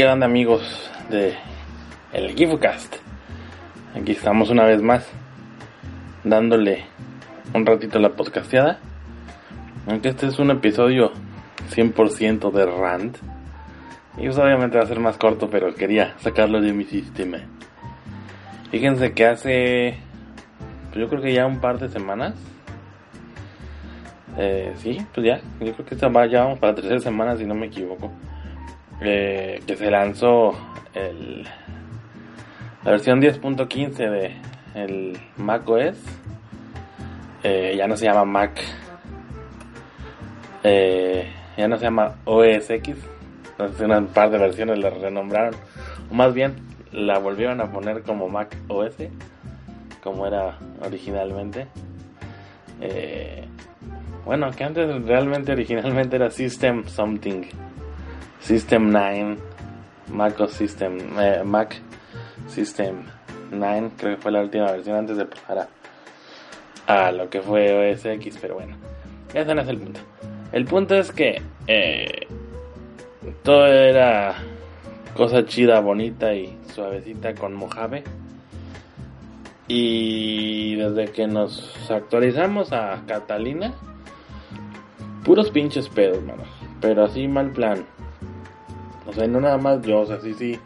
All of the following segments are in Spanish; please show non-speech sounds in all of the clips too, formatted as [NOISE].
¿Qué onda amigos de el GifuCast? Aquí estamos una vez más dándole un ratito a la podcasteada. Aunque este es un episodio 100% de rant. Y pues obviamente va a ser más corto, pero quería sacarlo de mi sistema. Fíjense que hace, pues yo creo que ya un par de semanas. Eh, sí, pues ya, yo creo que ya vamos para la tercera semana si no me equivoco. Que se lanzó el, la versión 10.15 de el Mac OS. Eh, ya no se llama Mac. Eh, ya no se llama OS X. Entonces, un par de versiones la renombraron. O más bien, la volvieron a poner como Mac OS. Como era originalmente. Eh, bueno, que antes realmente originalmente era System Something. System 9. Mac OS System. Eh, Mac System 9. Creo que fue la última versión antes de pasar a, a lo que fue OS X. Pero bueno, ese no es el punto. El punto es que eh, todo era cosa chida, bonita y suavecita con Mojave. Y desde que nos actualizamos a Catalina, puros pinches pedos, mano. Pero así mal plan. O sea, no nada más yo, o sea, sí, sí,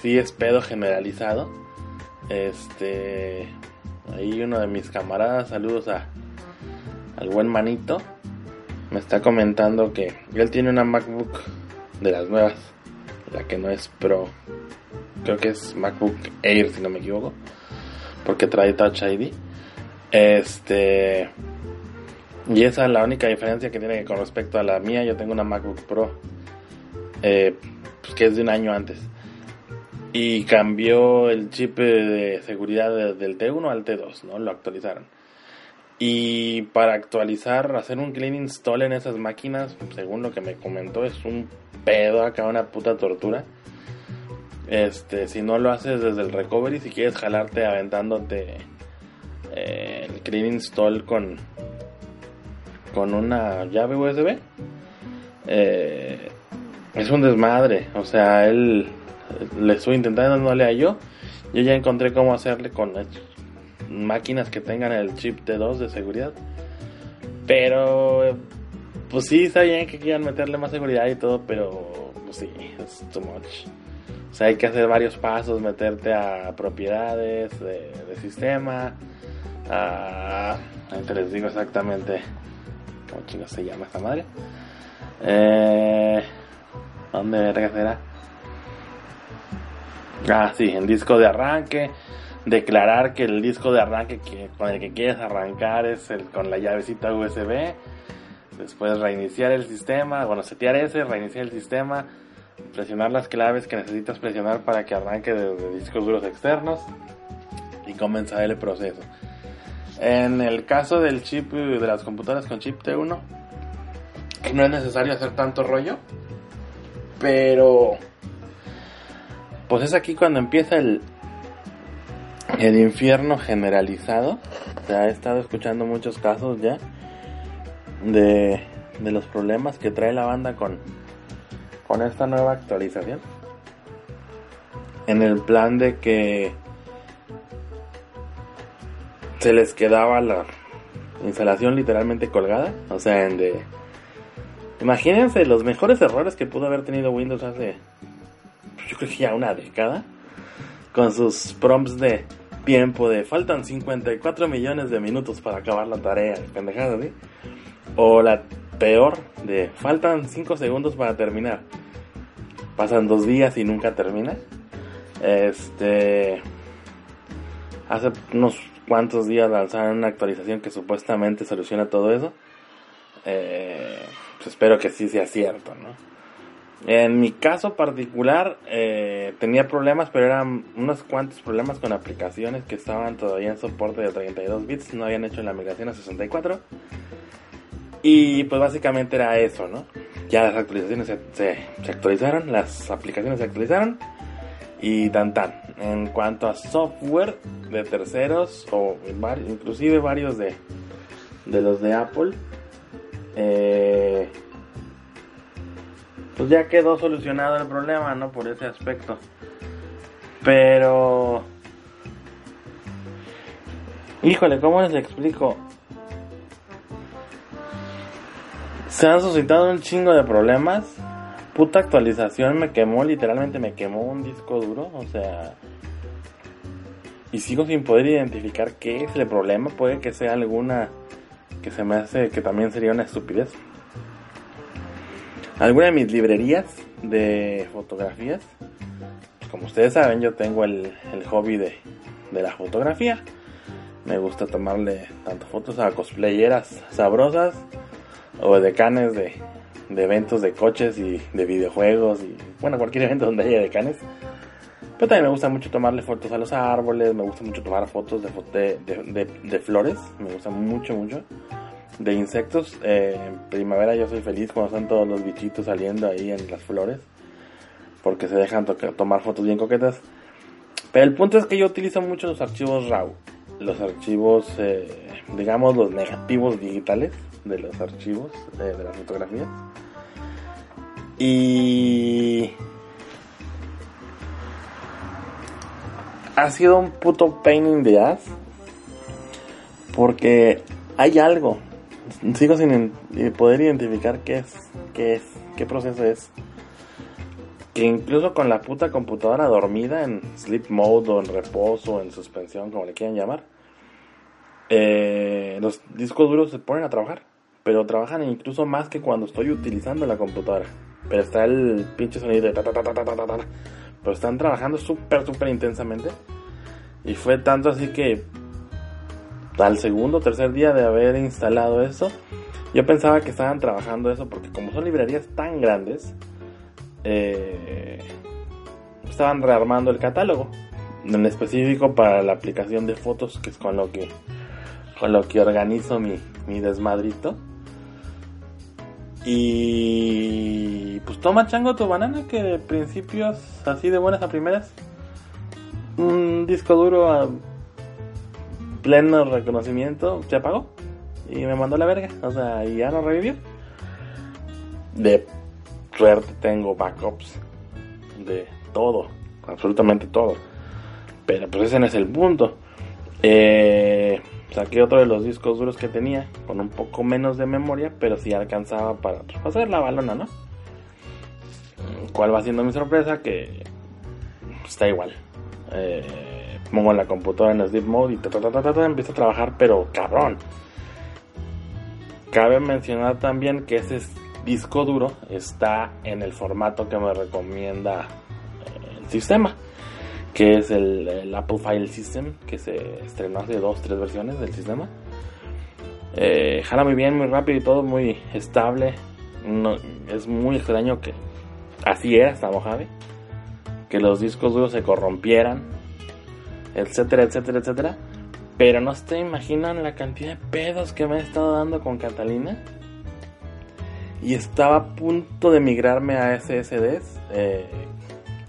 sí es pedo generalizado. Este, ahí uno de mis camaradas, saludos a al buen manito, me está comentando que él tiene una MacBook de las nuevas, la que no es Pro. Creo que es MacBook Air, si no me equivoco, porque trae Touch ID. Este. Y esa es la única diferencia que tiene con respecto a la mía. Yo tengo una MacBook Pro, eh, pues que es de un año antes. Y cambió el chip de seguridad de, del T1 al T2, ¿no? Lo actualizaron. Y para actualizar, hacer un clean install en esas máquinas, según lo que me comentó, es un pedo acá, una puta tortura. Este, si no lo haces desde el recovery, si quieres jalarte aventándote eh, el clean install con con una llave USB, eh, es un desmadre. O sea, él le estuve intentando, no le halló. Yo ya encontré cómo hacerle con máquinas que tengan el chip T2 de seguridad. Pero, pues sí, está bien que quieran meterle más seguridad y todo, pero, pues sí, es too much. O sea, hay que hacer varios pasos, meterte a propiedades de, sistema. A, ahorita les digo exactamente cómo chingos se llama esta madre. Eh, ¿Dónde verga será? Ah, sí, en disco de arranque declarar que el disco de arranque que, con el que quieres arrancar es el con la llavecita USB. Después reiniciar el sistema, bueno, setear ese, reiniciar el sistema, presionar las claves que necesitas presionar para que arranque de, discos duros externos y comenzar el proceso. En el caso del chip de las computadoras con chip T1, no es necesario hacer tanto rollo, pero pues es aquí cuando empieza el, el infierno generalizado. O sea, he estado escuchando muchos casos ya de, de los problemas que trae la banda con, con esta nueva actualización. En el plan de que se les quedaba la instalación literalmente colgada. O sea, en de... Imagínense los mejores errores que pudo haber tenido Windows hace, yo creo que ya una década. Con sus prompts de tiempo de faltan 54 millones de minutos para acabar la tarea, pendejada, ¿sí? O la peor de faltan 5 segundos para terminar. Pasan dos días y nunca termina. Este. Hace unos cuantos días lanzaron una actualización que supuestamente soluciona todo eso. Eh, pues espero que sí sea cierto, ¿no? En mi caso particular eh, tenía problemas, pero eran unos cuantos problemas con aplicaciones que estaban todavía en soporte de 32 bits, no habían hecho la migración a 64. Y pues básicamente era eso, ¿no? Ya las actualizaciones se, se, actualizaron, las aplicaciones se actualizaron y tan tan. En cuanto a software de terceros o inclusive varios de, de los de Apple, eh, pues ya quedó solucionado el problema, ¿no? Por ese aspecto. Pero... Híjole, ¿cómo les explico? Se han suscitado un chingo de problemas. Puta actualización me quemó, literalmente me quemó un disco duro. O sea... Y sigo sin poder identificar qué es el problema. Puede que sea alguna que se me hace que también sería una estupidez. Alguna de mis librerías de fotografías. Como ustedes saben, yo tengo el, hobby de, de la fotografía. Me gusta tomarle tanto fotos a cosplayeras sabrosas o de canes de, de eventos de coches y de videojuegos y bueno, cualquier evento donde haya de canes. Pero también me gusta mucho tomarle fotos a los árboles, me gusta mucho tomar fotos de, de, de, flores, me gusta mucho, mucho. De insectos, eh, en primavera yo soy feliz cuando están todos los bichitos saliendo ahí en las flores, porque se dejan tomar fotos bien coquetas. Pero el punto es que yo utilizo mucho los archivos RAW, los archivos, eh, digamos, los negativos digitales de los archivos de, de las fotografías. Y ha sido un puto pain in the ass. Porque hay algo. Sigo sin poder identificar qué es, qué es, qué proceso es. Que incluso con la puta computadora dormida en sleep mode o en reposo en suspensión, como le quieran llamar, eh, los discos duros se ponen a trabajar. Pero trabajan incluso más que cuando estoy utilizando la computadora. Pero está el pinche sonido de ta ta ta ta ta ta ta. Pero están trabajando súper, súper intensamente. Y fue tanto así que al segundo tercer día de haber instalado eso, yo pensaba que estaban trabajando eso porque como son librerías tan grandes, eh, estaban rearmando el catálogo. En específico para la aplicación de fotos, que es con lo que, con lo que organizo mi, mi desmadrito. Y pues toma chango tu banana, que de principios así de buenas a primeras. Un disco duro a pleno reconocimiento se apagó y me mandó la verga. O sea, y ya no revivió. De suerte tengo backups de todo, absolutamente todo. Pero pues ese no es el punto. Eh, saqué otro de los discos duros que tenía con un poco menos de memoria, pero sí alcanzaba para hacer la balona, ¿no? ¿Cuál va siendo mi sorpresa? Que está igual. Eh, pongo la computadora en sleep mode y ta, ta, empiezo a trabajar, pero cabrón. Cabe mencionar también que ese disco duro está en el formato que me recomienda eh, el sistema que es el, Apple File System, que se estrenó hace dos, tres versiones del sistema. Eh, jala muy bien, muy rápido y todo, muy estable. No, es muy extraño que así era hasta Mojave, que los discos duros se corrompieran, etcétera, etcétera, etcétera. Pero no se imaginan la cantidad de pedos que me he estado dando con Catalina. Y estaba a punto de migrarme a SSDs. Eh,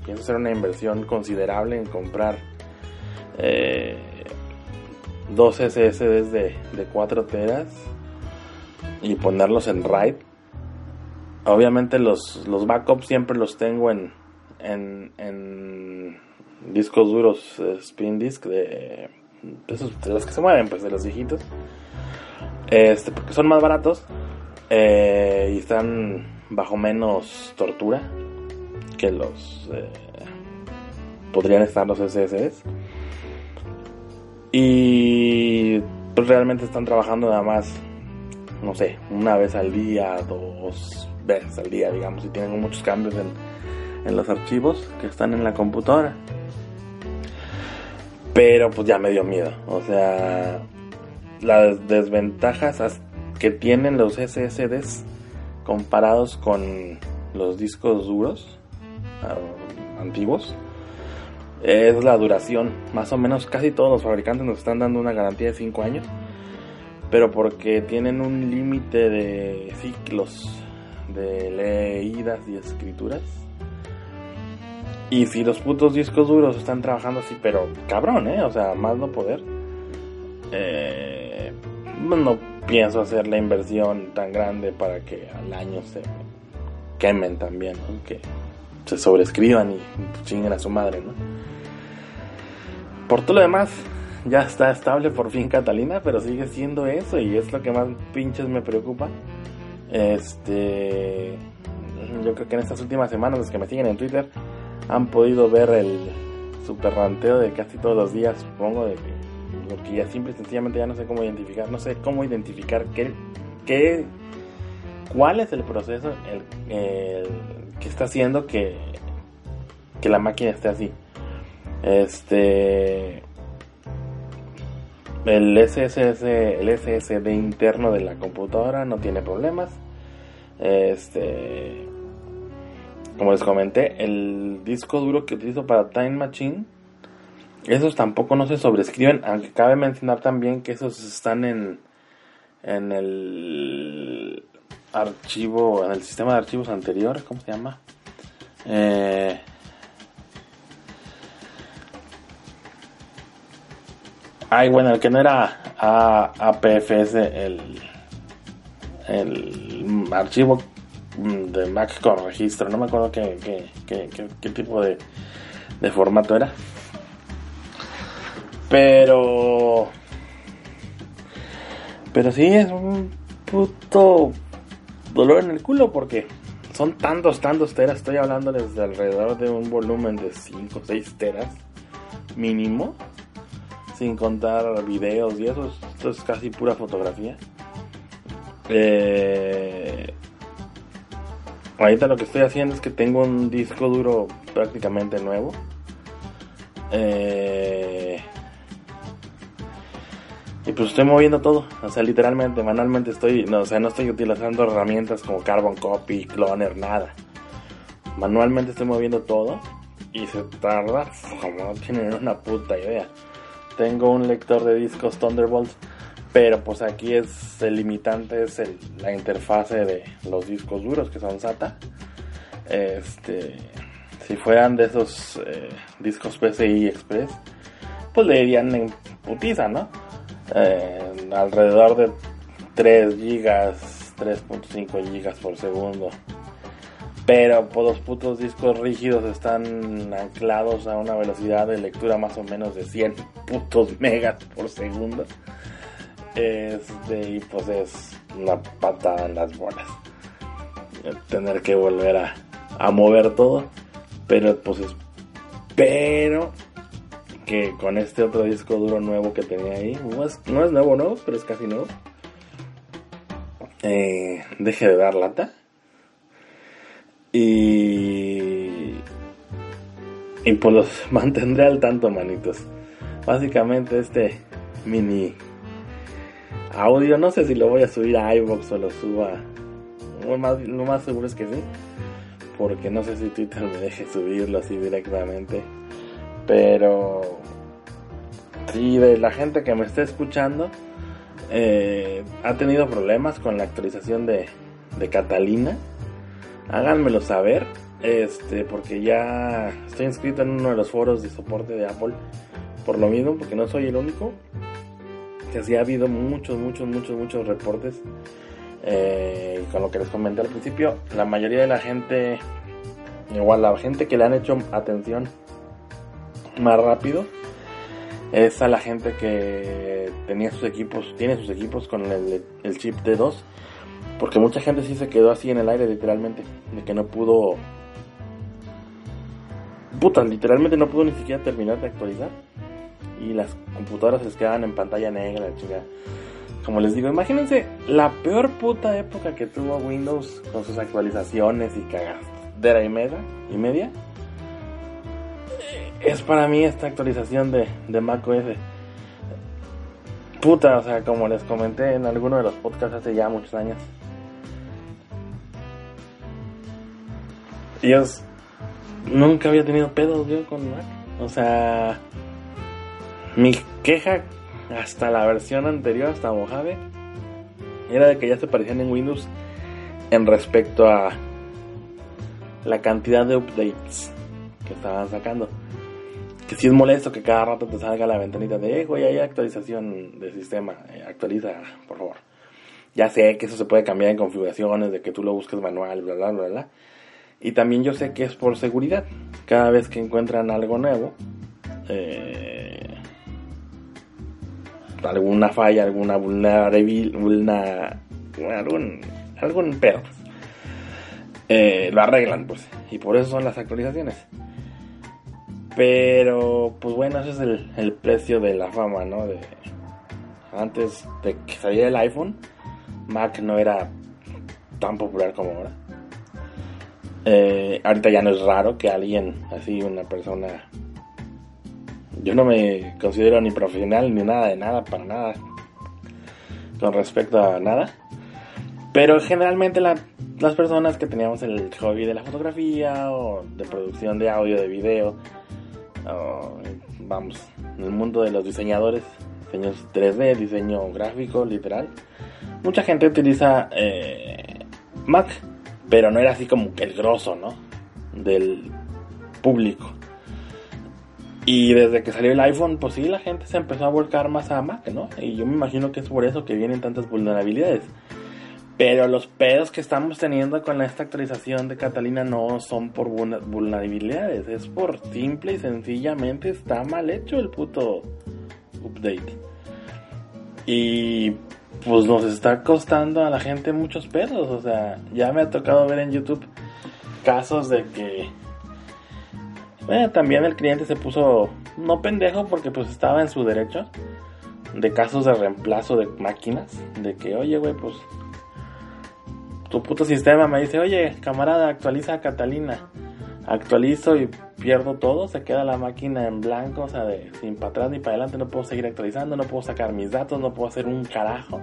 pienso hacer una inversión considerable en comprar eh, dos SSDs de, de 4 teras y ponerlos en RAID. Obviamente los, los backups siempre los tengo en, en, discos duros eh, spin disk de, de los que se mueven, pues de los viejitos. Este, porque son más baratos eh, y están bajo menos tortura que los eh, podrían estar los SSDs. Y pues realmente están trabajando nada más, no sé, una vez al día, dos veces al día, digamos, y tienen muchos cambios en, en los archivos que están en la computadora. Pero pues ya me dio miedo. O sea, las desventajas que tienen los SSDs comparados con los discos duros antiguos es la duración. Más o menos casi todos los fabricantes nos están dando una garantía de 5 años. Pero porque tienen un límite de ciclos de leídas y escrituras. Y si los putos discos duros están trabajando así, pero cabrón, ¿eh? O sea, más no poder. Eh, no pienso hacer la inversión tan grande para que al año se quemen también, que se sobrescriban y chinguen a su madre, ¿no? Por todo lo demás, ya está estable por fin Catalina, pero sigue siendo eso y es lo que más pinches me preocupa. Este, yo creo que en estas últimas semanas los que me siguen en Twitter han podido ver el super ranteo de casi todos los días, supongo, de que porque ya simple y sencillamente ya no sé cómo identificar, no sé cómo identificar qué, qué cuál es el proceso el, que está haciendo que, que la máquina esté así. Este el SSS, el SSD interno de la computadora no tiene problemas. Este como les comenté, el disco duro que utilizo para Time Machine esos tampoco no se sobrescriben, aunque cabe mencionar también que esos están en, en el archivo, en el sistema de archivos anterior, ¿cómo se llama? Eh, ay, bueno, el que no era APFS, el, el archivo de Mac con registro, no me acuerdo qué, qué, qué, tipo de, de formato era. Pero. Pero sí, es un puto dolor en el culo porque son tantos, tantos teras. Estoy hablando desde alrededor de un volumen de 5 o 6 teras mínimo. Sin contar videos y eso. Esto es casi pura fotografía. Eh, ahorita lo que estoy haciendo es que tengo un disco duro prácticamente nuevo. Eh, y pues estoy moviendo todo, o sea, literalmente, manualmente estoy, no, o sea, no estoy utilizando herramientas como Carbon Copy, Cloner, nada. Manualmente estoy moviendo todo y se tarda como no tienen una puta idea. Tengo un lector de discos Thunderbolt, pero pues aquí es el limitante es la interfase de los discos duros que son SATA. Este, si fueran de esos eh, discos PCI Express, pues le dirían en putiza, ¿no? Eh, alrededor de 3 gigas, 3.5 gigas por segundo. Pero por los putos discos rígidos están anclados a una velocidad de lectura más o menos de 100 putos [LAUGHS] megas por segundo. Este, y pues es una patada en las bolas. Tener que volver a, a mover todo. Pero pues espero que con este otro disco duro nuevo que tenía ahí, no es, nuevo, nuevo, pero es casi nuevo, eh, deje de dar lata. Y, y pues los [LAUGHS] mantendré al tanto, manitos. Básicamente este mini audio, no sé si lo voy a subir a iVoox o lo suba. Lo lo más seguro es que sí. Porque no sé si Twitter me deje subirlo así directamente. Pero si de la gente que me está escuchando eh, ha tenido problemas con la actualización de, de Catalina, háganmelo saber. Este, porque ya estoy inscrito en uno de los foros de soporte de Apple. Por lo mismo, porque no soy el único. Que sí ha habido muchos, muchos, muchos, muchos reportes. Eh, con lo que les comenté al principio, la mayoría de la gente, igual la gente que le han hecho atención más rápido, es a la gente que tenía sus equipos, tiene sus equipos con el, chip D2, porque mucha gente sí se quedó así en el aire literalmente, de que no pudo, puta, literalmente no pudo ni siquiera terminar de actualizar y las computadoras se quedaban en pantalla negra, chica. Como les digo, imagínense la peor puta época que tuvo Windows con sus actualizaciones y cagadera y media, y media es para mí esta actualización de, de macOS. Puta, o sea, como les comenté en alguno de los podcasts hace ya muchos años. Yo nunca había tenido pedos yo con Mac. O sea, mi queja hasta la versión anterior, hasta Mojave, era de que ya se parecían en Windows en respecto a la cantidad de updates estaban sacando que si es molesto que cada rato te salga la ventanita de, eh, güey, hay actualización del sistema, eh, actualiza, por favor. Ya sé que eso se puede cambiar en configuraciones, de que tú lo busques manual, bla, bla, bla, bla. Y también yo sé que es por seguridad. Cada vez que encuentran algo nuevo, eh, alguna falla, alguna vulnerabilidad, algún, algún pedo, eh, lo arreglan, pues. Y por eso son las actualizaciones. Pero, pues bueno, ese es el, precio de la fama, ¿no? De, antes de que saliera el iPhone, Mac no era tan popular como ahora. Eh, ahorita ya no es raro que alguien, así, una persona. Yo no me considero ni profesional ni nada de nada, para nada. Con respecto a nada. Pero generalmente las personas que teníamos el hobby de la fotografía o de producción de audio, de video, vamos, en el mundo de los diseñadores, diseños 3D, diseño gráfico, literal. Mucha gente utiliza eh, Mac, pero no era así como el grosso, ¿no? Del público. Y desde que salió el iPhone, pues sí, la gente se empezó a volcar más a Mac, ¿no? Y yo me imagino que es por eso que vienen tantas vulnerabilidades. Pero los pedos que estamos teniendo con esta actualización de Catalina no son por vulnerabilidades, es por simple y sencillamente está mal hecho el puto update. Y pues nos está costando a la gente muchos pesos. O sea, ya me ha tocado ver en YouTube casos de que. También el cliente se puso. No pendejo porque pues estaba en su derecho. De casos de reemplazo de máquinas. De que, oye, güey, pues. Tu puto sistema me dice, oye, camarada, actualiza a Catalina actualizo y pierdo todo, se queda la máquina en blanco, o sea, de sin para atrás ni para adelante, no puedo seguir actualizando, no puedo sacar mis datos, no puedo hacer un carajo.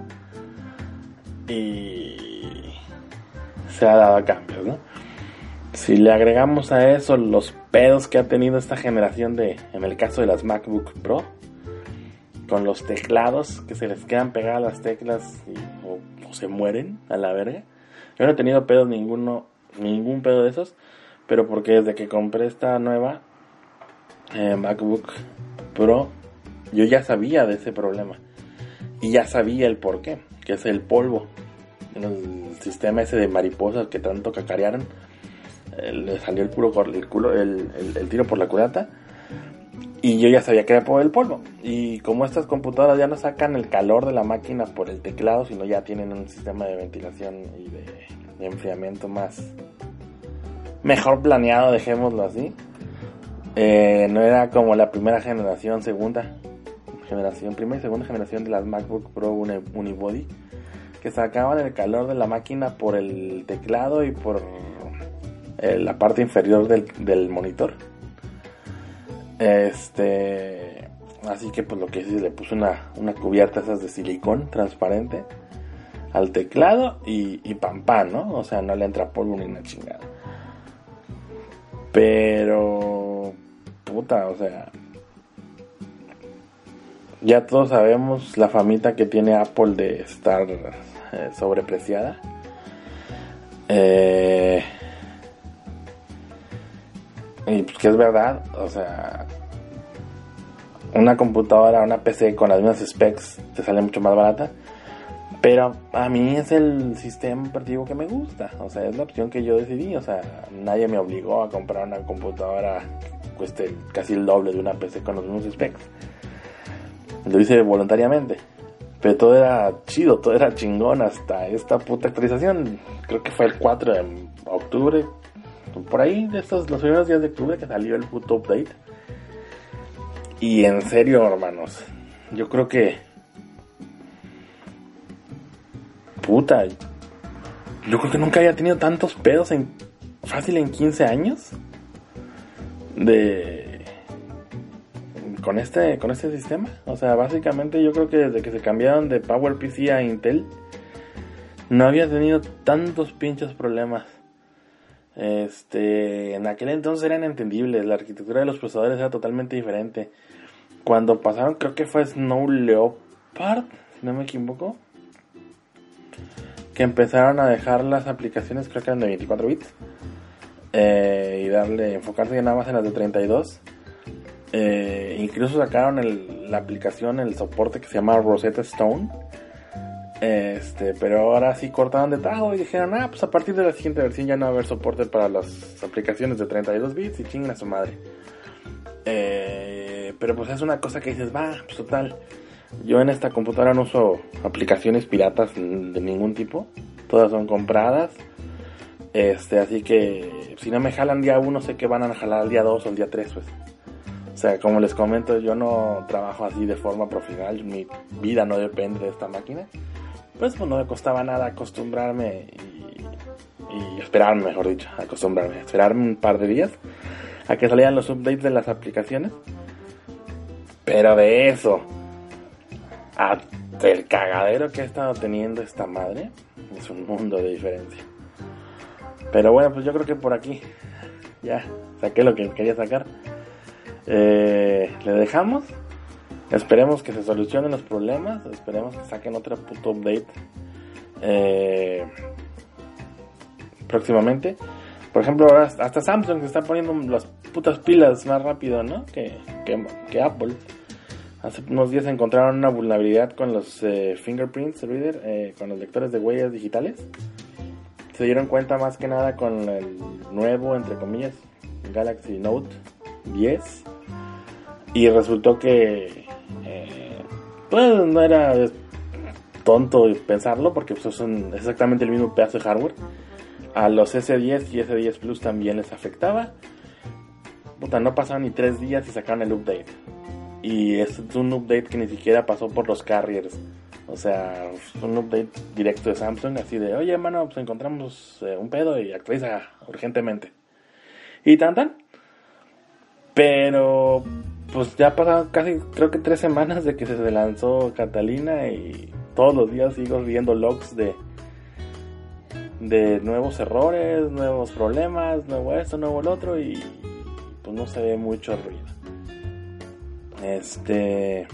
Y se ha dado cambios, ¿no? Si le agregamos a eso los pedos que ha tenido esta generación de, en el caso de las MacBook Pro, con los teclados que se les quedan pegadas las teclas o, se mueren a la verga. Yo no he tenido pedos ninguno, ningún pedo de esos. Pero porque desde que compré esta nueva eh, MacBook Pro, yo ya sabía de ese problema. Y ya sabía el por qué, que es el polvo. El sistema ese de mariposas que tanto cacarearon. Eh, le salió el puro el, culo, el, el, tiro por la culata. Y yo ya sabía que era por el polvo. Y como estas computadoras ya no sacan el calor de la máquina por el teclado, sino ya tienen un sistema de ventilación y de enfriamiento más, mejor planeado, dejémoslo así. Eh, no era como la primera generación, segunda generación, primera y segunda generación de las MacBook Pro Unibody, que sacaban el calor de la máquina por el teclado y por eh, la parte inferior del, monitor. Este, así que pues lo que hice le puse una, una cubierta esas de silicón transparente al teclado y, pam pam, ¿no? O sea, no le entra polvo ni una chingada. Pero, puta, o sea, ya todos sabemos la famita que tiene Apple de estar eh, sobrepreciada. Eh, y pues que es verdad, o sea, una computadora, una PC con las mismas specs te sale mucho más barata. Pero a mí es el sistema operativo que me gusta, o sea, es la opción que yo decidí, o sea, nadie me obligó a comprar una computadora que cueste casi el doble de una PC con los mismos specs. Lo hice voluntariamente, pero todo era chido, todo era chingón hasta esta puta actualización. Creo que fue el 4 de octubre, por ahí de estos los primeros días de octubre que salió el puto update. Y en serio, hermanos, yo creo que puta. Yo creo que nunca había tenido tantos pedos en fácil en 15 años. De con este con este sistema, o sea, básicamente yo creo que desde que se cambiaron de PowerPC a Intel no había tenido tantos pinches problemas. Este, en aquel entonces eran entendibles, la arquitectura de los procesadores era totalmente diferente. Cuando pasaron, creo que fue Snow Leopard, si no me equivoco, que empezaron a dejar las aplicaciones, creo que eran de 24 bits, eh, y darle, enfocarse nada más en las de 32. Eh, incluso sacaron la aplicación, el soporte que se llama Rosetta Stone, Este, pero ahora sí cortaron de tajo y dijeron, ah, pues a partir de la siguiente versión ya no va a haber soporte para las aplicaciones de 32 bits y chingan a su madre. Eh, pero pues es una cosa que dices, va, pues total. Yo en esta computadora no uso aplicaciones piratas de ningún tipo. Todas son compradas. Este, así que si no me jalan día 1, sé que van a jalar el día 2 o el día 3, pues. O sea, como les comento, yo no trabajo así de forma profesional. Mi vida no depende de esta máquina. Pues, pues no me costaba nada acostumbrarme y, y esperarme, mejor dicho, acostumbrarme. Esperarme un par de días a que salieran los updates de las aplicaciones. Pero de eso, hasta el cagadero que ha estado teniendo esta madre, es un mundo de diferencia. Pero bueno, pues yo creo que por aquí ya saqué lo que quería sacar. Eh, le dejamos. Esperemos que se solucionen los problemas. Esperemos que saquen otro puto update eh, próximamente. Por ejemplo, hasta Samsung se está poniendo las putas pilas más rápido, ¿no? Que, que, Apple. Hace unos días encontraron una vulnerabilidad con los eh, fingerprints reader, eh, con los lectores de huellas digitales. Se dieron cuenta más que nada con el nuevo, entre comillas, Galaxy Note 10. Y resultó que eh, pues no era tonto pensarlo porque pues, son exactamente el mismo pedazo de hardware. A los S10 y S10 Plus también les afectaba. Puta, no pasaron ni tres días y sacaron el update. Y es un update que ni siquiera pasó por los carriers. O sea, un update directo de Samsung, así de, oye, hermano, pues encontramos eh, un pedo y actualiza urgentemente. Y tan tan. Pero, pues ya pasaron casi, creo que tres semanas de que se lanzó Catalina y todos los días sigo viendo logs de, de nuevos errores, nuevos problemas, nuevo esto, nuevo el otro y pues no se ve mucho ruido. Este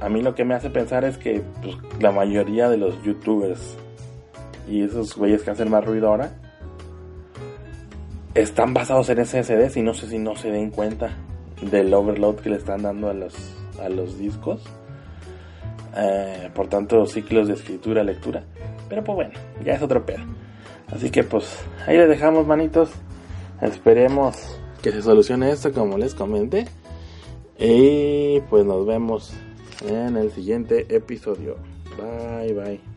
a mí lo que me hace pensar es que pues, la mayoría de los youtubers y esos güeyes que hacen más ruido ahora están basados en SSDs y no sé si no se den cuenta del overload que le están dando a los, a los discos. Eh, por tanto, ciclos de escritura, lectura. Pero pues bueno, ya es otro pedo. Así que pues ahí les dejamos manitos. Esperemos que se solucione esto como les comenté. Y pues nos vemos en el siguiente episodio. Bye bye.